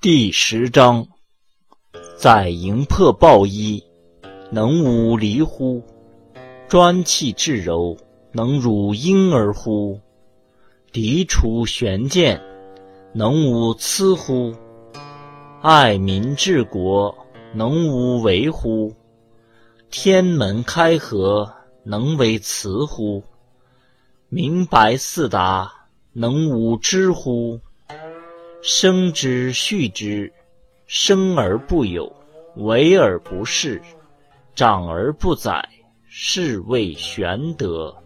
第十章，在营破抱衣，能无离乎？专气致柔，能如婴儿乎？涤除玄剑，能无疵乎？爱民治国，能无为乎？天门开合，能为雌乎？明白四达，能无知乎？生之畜之，生而不有，为而不恃，长而不宰，是谓玄德。